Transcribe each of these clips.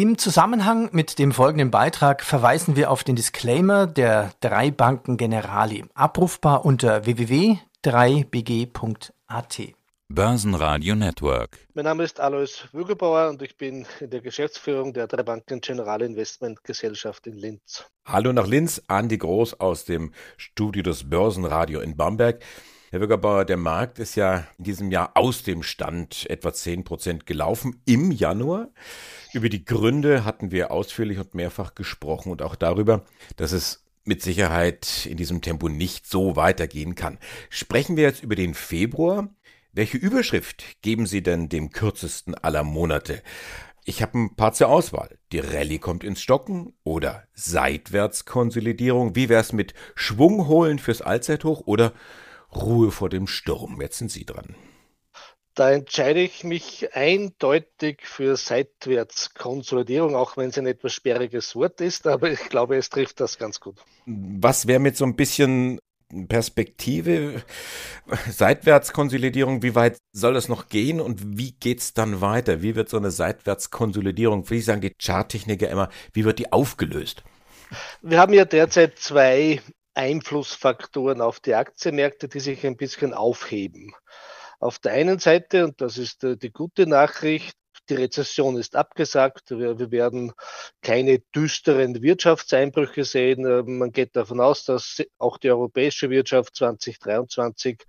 Im Zusammenhang mit dem folgenden Beitrag verweisen wir auf den Disclaimer der drei Banken Generali, abrufbar unter www.3bg.at. Börsenradio Network. Mein Name ist Alois Wügelbauer und ich bin in der Geschäftsführung der drei Banken Generali Investment Gesellschaft in Linz. Hallo nach Linz, Andi Groß aus dem Studio des Börsenradio in Bamberg. Herr Bürgerbauer, der Markt ist ja in diesem Jahr aus dem Stand etwa 10 Prozent gelaufen im Januar. Über die Gründe hatten wir ausführlich und mehrfach gesprochen und auch darüber, dass es mit Sicherheit in diesem Tempo nicht so weitergehen kann. Sprechen wir jetzt über den Februar. Welche Überschrift geben Sie denn dem kürzesten aller Monate? Ich habe ein paar zur Auswahl. Die Rallye kommt ins Stocken oder Seitwärtskonsolidierung. Wie wär's mit Schwung holen fürs Allzeithoch oder Ruhe vor dem Sturm. Jetzt sind Sie dran. Da entscheide ich mich eindeutig für Seitwärtskonsolidierung, auch wenn es ein etwas sperriges Wort ist, aber ich glaube, es trifft das ganz gut. Was wäre mit so ein bisschen Perspektive, Seitwärtskonsolidierung, wie weit soll das noch gehen und wie geht es dann weiter? Wie wird so eine Seitwärtskonsolidierung, wie sagen die Charttechniker immer, wie wird die aufgelöst? Wir haben ja derzeit zwei Einflussfaktoren auf die Aktienmärkte, die sich ein bisschen aufheben. Auf der einen Seite, und das ist äh, die gute Nachricht, die Rezession ist abgesagt. Wir, werden keine düsteren Wirtschaftseinbrüche sehen. Äh, man geht davon aus, dass auch die europäische Wirtschaft 2023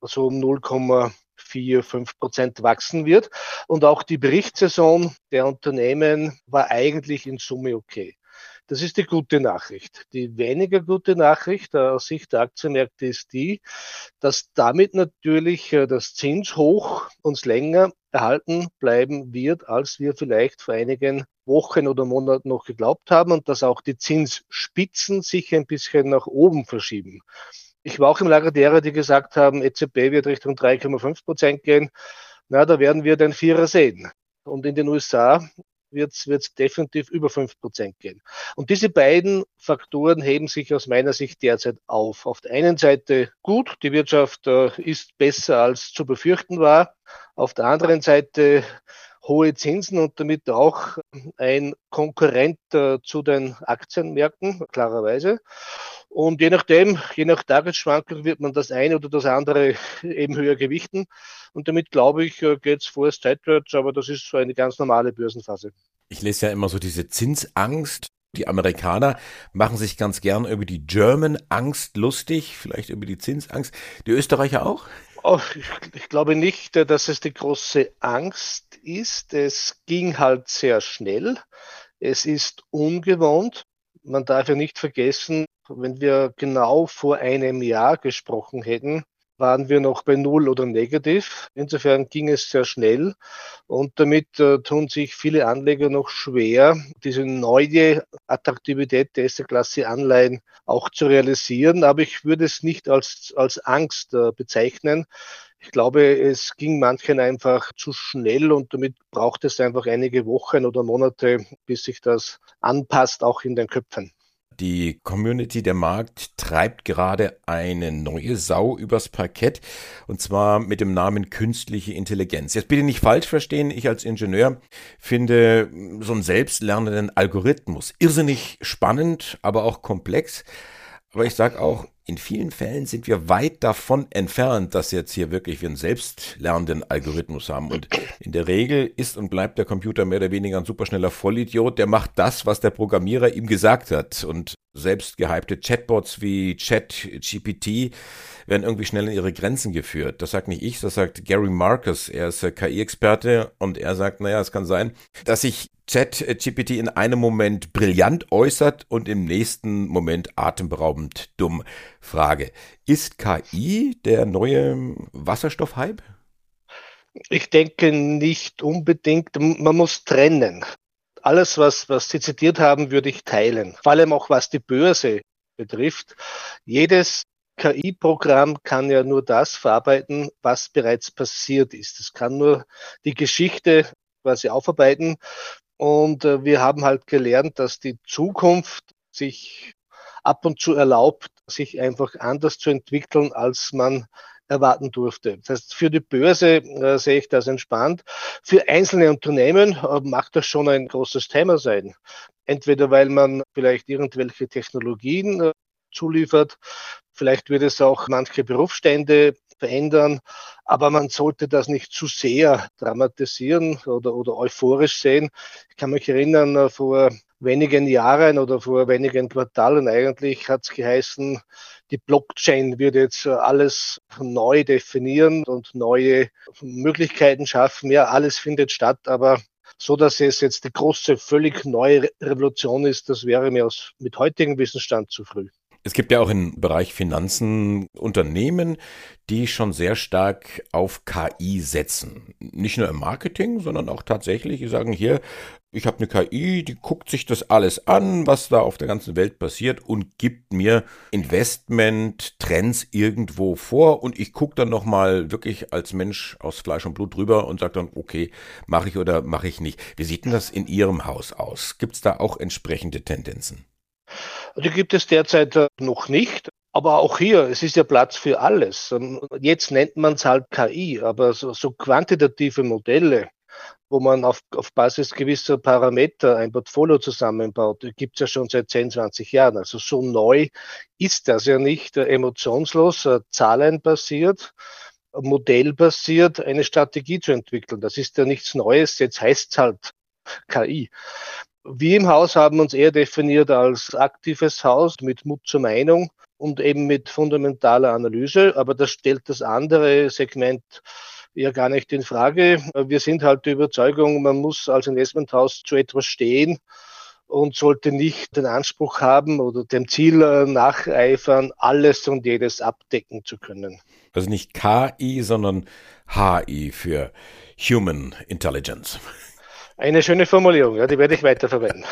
so um 0,4, 5 Prozent wachsen wird. Und auch die Berichtssaison der Unternehmen war eigentlich in Summe okay. Das ist die gute Nachricht. Die weniger gute Nachricht aus Sicht der Aktienmärkte ist die, dass damit natürlich äh, das Zinshoch uns länger erhalten bleiben wird, als wir vielleicht vor einigen Wochen oder Monaten noch geglaubt haben und dass auch die Zinsspitzen sich ein bisschen nach oben verschieben. Ich war auch im Lager derer, die gesagt haben, EZB wird Richtung 3,5 Prozent gehen. Na, da werden wir den Vierer sehen. Und in den USA wird es definitiv über fünf Prozent gehen. Und diese beiden Faktoren heben sich aus meiner Sicht derzeit auf. Auf der einen Seite gut, die Wirtschaft äh, ist besser als zu befürchten war. Auf der anderen Seite hohe Zinsen und damit auch ein Konkurrent äh, zu den Aktienmärkten, klarerweise. Und je nachdem, je nach Tagesschwankung wird man das eine oder das andere eben höher gewichten. Und damit glaube ich, äh, geht es vorerst seitwärts, aber das ist so eine ganz normale Börsenphase. Ich lese ja immer so diese Zinsangst. Die Amerikaner machen sich ganz gern über die German Angst lustig, vielleicht über die Zinsangst. Die Österreicher auch? Oh, ich, glaube nicht, dass es die große Angst ist. Es ging halt sehr schnell. Es ist ungewohnt. Man darf ja nicht vergessen, wenn wir genau vor einem Jahr gesprochen hätten, waren wir noch bei Null oder negativ. Insofern ging es sehr schnell und damit äh, tun sich viele Anleger noch schwer, diese neue Attraktivität der ersten Klasse Anleihen auch zu realisieren. Aber ich würde es nicht als, als Angst äh, bezeichnen. Ich glaube, es ging manchen einfach zu schnell und damit braucht es einfach einige Wochen oder Monate, bis sich das anpasst, auch in den Köpfen. Die Community, der Markt treibt gerade eine neue Sau übers Parkett und zwar mit dem Namen künstliche Intelligenz. Jetzt bitte nicht falsch verstehen, ich als Ingenieur finde so einen selbstlernenden Algorithmus irrsinnig spannend, aber auch komplex. Aber ich sage auch, in vielen Fällen sind wir weit davon entfernt, dass jetzt hier wirklich wir einen selbstlernenden Algorithmus haben. Und in der Regel ist und bleibt der Computer mehr oder weniger ein superschneller Vollidiot, der macht das, was der Programmierer ihm gesagt hat. Und selbst gehypte Chatbots wie ChatGPT werden irgendwie schnell in ihre Grenzen geführt. Das sagt nicht ich, das sagt Gary Marcus. Er ist KI-Experte und er sagt, naja, es kann sein, dass sich ChatGPT in einem Moment brillant äußert und im nächsten Moment atemberaubend dumm. Frage, ist KI der neue Wasserstoffhype? Ich denke nicht unbedingt. Man muss trennen alles, was, was Sie zitiert haben, würde ich teilen. Vor allem auch was die Börse betrifft. Jedes KI-Programm kann ja nur das verarbeiten, was bereits passiert ist. Es kann nur die Geschichte quasi aufarbeiten. Und äh, wir haben halt gelernt, dass die Zukunft sich ab und zu erlaubt, sich einfach anders zu entwickeln, als man erwarten durfte. Das heißt, für die Börse äh, sehe ich das entspannt. Für einzelne Unternehmen äh, mag das schon ein großes Thema sein. Entweder weil man vielleicht irgendwelche Technologien äh, zuliefert, vielleicht wird es auch manche Berufsstände verändern, aber man sollte das nicht zu sehr dramatisieren oder, oder euphorisch sehen. Ich kann mich erinnern, äh, vor wenigen Jahren oder vor wenigen Quartalen eigentlich hat es geheißen, die Blockchain wird jetzt alles neu definieren und neue Möglichkeiten schaffen. Ja, alles findet statt, aber so dass es jetzt die große, völlig neue Revolution ist, das wäre mir aus, mit heutigem Wissensstand zu früh. Es gibt ja auch im Bereich Finanzen Unternehmen, die schon sehr stark auf KI setzen. Nicht nur im Marketing, sondern auch tatsächlich, die sagen hier, ich habe eine KI, die guckt sich das alles an, was da auf der ganzen Welt passiert und gibt mir Investment-Trends irgendwo vor und ich gucke dann nochmal wirklich als Mensch aus Fleisch und Blut drüber und sage dann, okay, mache ich oder mache ich nicht. Wie sieht denn das in Ihrem Haus aus? Gibt es da auch entsprechende Tendenzen? Die gibt es derzeit äh, noch nicht. Aber auch hier, es ist ja Platz für alles. Jetzt nennt man es halt KI, aber so, so quantitative Modelle, wo man auf, auf Basis gewisser Parameter ein Portfolio zusammenbaut, gibt es ja schon seit 10, 20 Jahren. Also so neu ist das ja nicht äh, emotionslos, äh, zahlenbasiert, modellbasiert eine Strategie zu entwickeln. Das ist ja nichts Neues, jetzt heißt es halt KI. Wir im Haus haben uns eher definiert als aktives Haus mit Mut zur Meinung und eben mit fundamentaler Analyse. Aber das stellt das andere Segment ja gar nicht in Frage. Wir sind halt der Überzeugung, man muss als Investmenthaus zu etwas stehen und sollte nicht den Anspruch haben oder dem Ziel äh, nacheifern, alles und jedes abdecken zu können. Also nicht KI, sondern HI für Human Intelligence. Eine schöne Formulierung, ja, die werde ich weiterverwenden.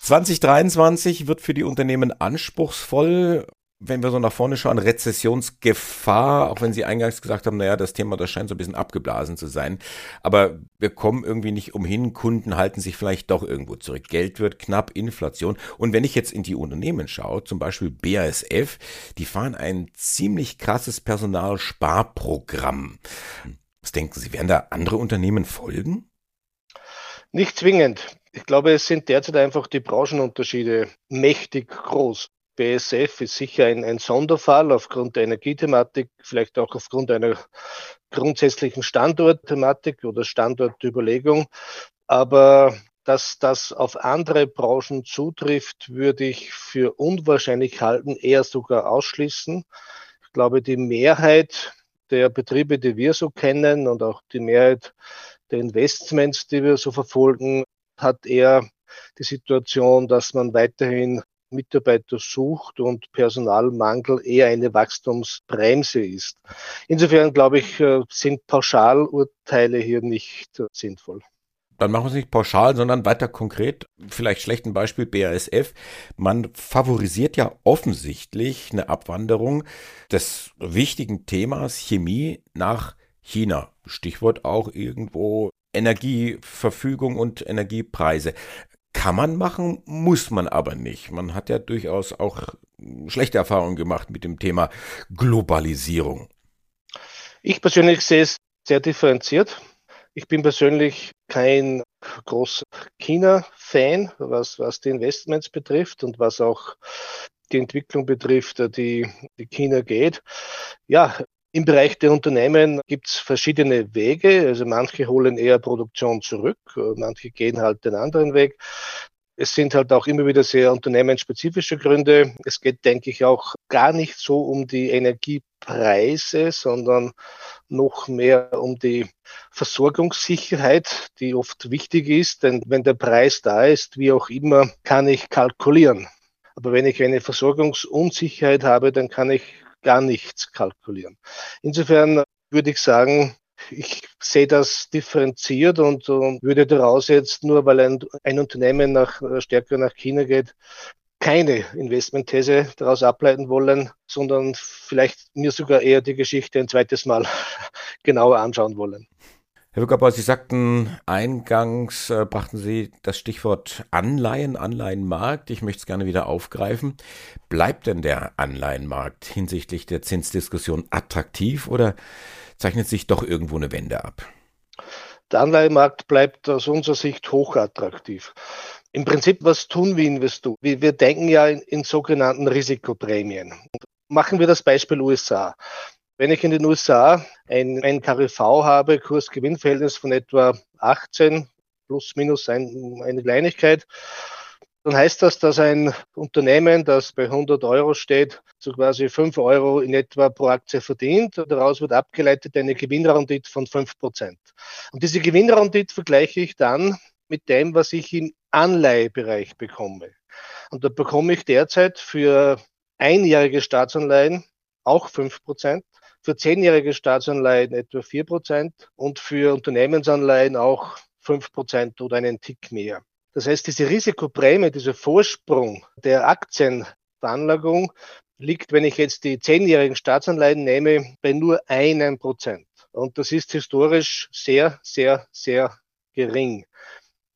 2023 wird für die Unternehmen anspruchsvoll. Wenn wir so nach vorne schauen, Rezessionsgefahr, auch wenn Sie eingangs gesagt haben, naja, das Thema, das scheint so ein bisschen abgeblasen zu sein. Aber wir kommen irgendwie nicht umhin. Kunden halten sich vielleicht doch irgendwo zurück. Geld wird knapp, Inflation. Und wenn ich jetzt in die Unternehmen schaue, zum Beispiel BASF, die fahren ein ziemlich krasses Personalsparprogramm. Was denken Sie, werden da andere Unternehmen folgen? Nicht zwingend. Ich glaube, es sind derzeit einfach die Branchenunterschiede mächtig groß. BSF ist sicher ein, ein, Sonderfall aufgrund der Energiethematik, vielleicht auch aufgrund einer grundsätzlichen Standortthematik oder Standortüberlegung. Aber dass das auf andere Branchen zutrifft, würde ich für unwahrscheinlich halten, eher sogar ausschließen. Ich glaube, die Mehrheit der Betriebe, die wir so kennen und auch die Mehrheit der Investments, die wir so verfolgen, hat eher die Situation, dass man weiterhin Mitarbeiter sucht und Personalmangel eher eine Wachstumsbremse ist. Insofern glaube ich, äh, sind Pauschalurteile hier nicht sinnvoll dann machen wir es nicht pauschal, sondern weiter konkret. Vielleicht schlechten Beispiel BASF. Man favorisiert ja offensichtlich eine Abwanderung des wichtigen Themas Chemie nach China. Stichwort auch irgendwo Energieverfügung und Energiepreise. Kann man machen, muss man aber nicht. Man hat ja durchaus auch schlechte Erfahrungen gemacht mit dem Thema Globalisierung. Ich persönlich sehe es sehr differenziert. Ich bin persönlich kein großer China-Fan, was, was die Investments betrifft und was auch die Entwicklung betrifft, die, die China geht. Ja, im Bereich der Unternehmen gibt es verschiedene Wege. Also manche holen eher Produktion zurück, manche gehen halt den anderen Weg. Es sind halt auch immer wieder sehr unternehmensspezifische Gründe. Es geht, denke ich, auch gar nicht so um die Energiepreise, sondern noch mehr um die Versorgungssicherheit, die oft wichtig ist. Denn wenn der Preis da ist, wie auch immer, kann ich kalkulieren. Aber wenn ich eine Versorgungsunsicherheit habe, dann kann ich gar nichts kalkulieren. Insofern würde ich sagen, ich sehe das differenziert und, und würde daraus jetzt nur, weil ein, ein Unternehmen nach, stärker nach China geht, keine Investmentthese daraus ableiten wollen, sondern vielleicht mir sogar eher die Geschichte ein zweites Mal genauer anschauen wollen. Herr Wickerbauer, Sie sagten eingangs, äh, brachten Sie das Stichwort Anleihen, Anleihenmarkt. Ich möchte es gerne wieder aufgreifen. Bleibt denn der Anleihenmarkt hinsichtlich der Zinsdiskussion attraktiv oder zeichnet sich doch irgendwo eine Wende ab? Der Anleihenmarkt bleibt aus unserer Sicht hochattraktiv. Im Prinzip, was tun wir Investoren? Wir, wir denken ja in, in sogenannten Risikoprämien. Machen wir das Beispiel USA. Wenn ich in den USA ein, ein KRV habe, Kurs-Gewinn-Verhältnis von etwa 18 plus minus ein, eine Kleinigkeit, dann heißt das, dass ein Unternehmen, das bei 100 Euro steht, so quasi 5 Euro in etwa pro Aktie verdient. Daraus wird abgeleitet eine Gewinnrendite von 5 Prozent. Und diese Gewinnrendite vergleiche ich dann mit dem, was ich im Anleihebereich bekomme. Und da bekomme ich derzeit für einjährige Staatsanleihen auch 5 Prozent für zehnjährige Staatsanleihen etwa vier Prozent und für Unternehmensanleihen auch fünf Prozent oder einen Tick mehr. Das heißt, diese Risikoprämie, dieser Vorsprung der Aktienveranlagung liegt, wenn ich jetzt die zehnjährigen Staatsanleihen nehme, bei nur einem Prozent. Und das ist historisch sehr, sehr, sehr gering.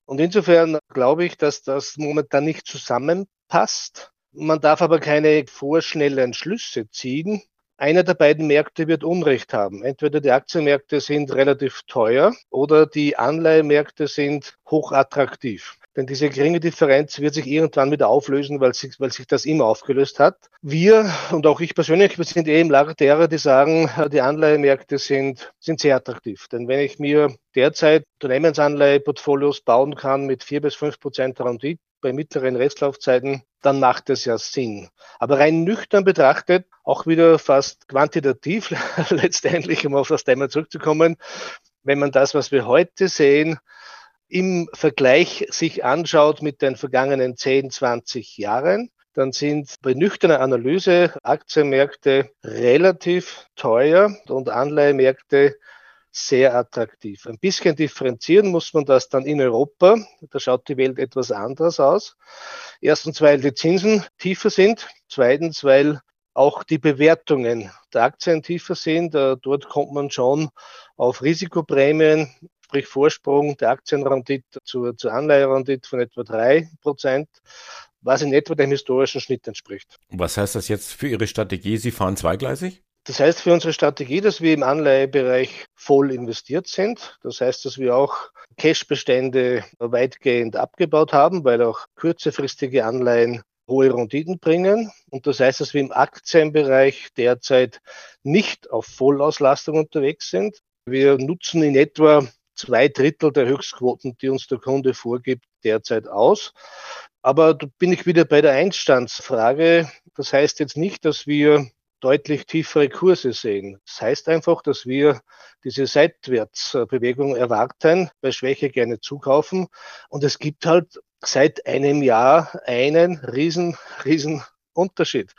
Und insofern glaube ich, dass das momentan nicht zusammenpasst. Man darf aber keine vorschnellen Schlüsse ziehen einer der beiden Märkte wird Unrecht haben. Entweder die Aktienmärkte sind relativ teuer oder die Anleihemärkte sind hochattraktiv. Denn diese geringe Differenz wird sich irgendwann wieder auflösen, weil sich, weil sich das immer aufgelöst hat. Wir und auch ich persönlich, wir sind eh im Lager derer, die sagen, die Anleihemärkte sind, sind sehr attraktiv. Denn wenn ich mir derzeit Unternehmensanleiheportfolios bauen kann mit vier bis fünf Prozent Rendite bei mittleren Restlaufzeiten, dann macht es ja Sinn. Aber rein nüchtern betrachtet, auch wieder fast quantitativ letztendlich, um auf das Thema zurückzukommen, wenn man das, was wir heute sehen, im Vergleich sich anschaut mit den vergangenen 10, 20 Jahren, dann sind bei nüchterner Analyse Aktienmärkte relativ teuer und Anleihemärkte sehr attraktiv. Ein bisschen differenzieren muss man das dann in Europa. Da schaut die Welt etwas anders aus. Erstens, weil die Zinsen tiefer sind. Zweitens, weil auch die Bewertungen der Aktien tiefer sind. Dort kommt man schon auf Risikoprämien sprich Vorsprung der Aktienrendite zur, zur Anleiherendite von etwa drei Prozent, was in etwa dem historischen Schnitt entspricht. Was heißt das jetzt für Ihre Strategie? Sie fahren zweigleisig? Das heißt für unsere Strategie, dass wir im Anleihebereich voll investiert sind. Das heißt, dass wir auch Cashbestände weitgehend abgebaut haben, weil auch kürzerfristige Anleihen hohe Renditen bringen. Und das heißt, dass wir im Aktienbereich derzeit nicht auf Vollauslastung unterwegs sind. Wir nutzen in etwa zwei Drittel der Höchstquoten, die uns der Kunde vorgibt, derzeit aus. Aber da bin ich wieder bei der Einstandsfrage. Das heißt jetzt nicht, dass wir deutlich tiefere Kurse sehen. Das heißt einfach, dass wir diese Seitwärtsbewegung erwarten, bei Schwäche gerne zukaufen. Und es gibt halt seit einem Jahr einen riesen, riesen Unterschied.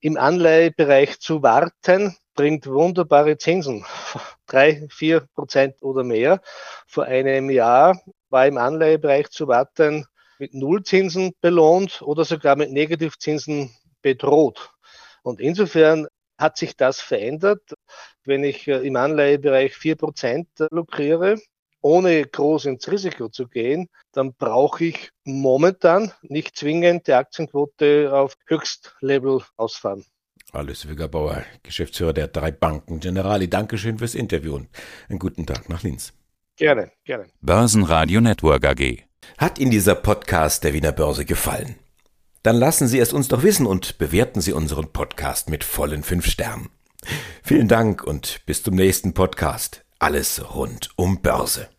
Im Anleihebereich zu warten, bringt wunderbare Zinsen. Drei, vier Prozent oder mehr. Vor einem Jahr war im Anleihebereich zu warten mit Nullzinsen belohnt oder sogar mit Negativzinsen bedroht. Und insofern hat sich das verändert. Wenn ich äh, im Anleihebereich vier Prozent lukriere, ohne groß ins Risiko zu gehen, dann brauche ich momentan nicht zwingend die Aktienquote auf Höchstlevel ausfahren. Alles Wiggerbauer, Geschäftsführer der drei Banken Generali. Dankeschön fürs Interview und einen guten Tag nach Linz. Gerne, gerne. Börsenradio Network AG. Hat Ihnen dieser Podcast der Wiener Börse gefallen? Dann lassen Sie es uns doch wissen und bewerten Sie unseren Podcast mit vollen fünf Sternen. Vielen Dank und bis zum nächsten Podcast. Alles rund um Börse.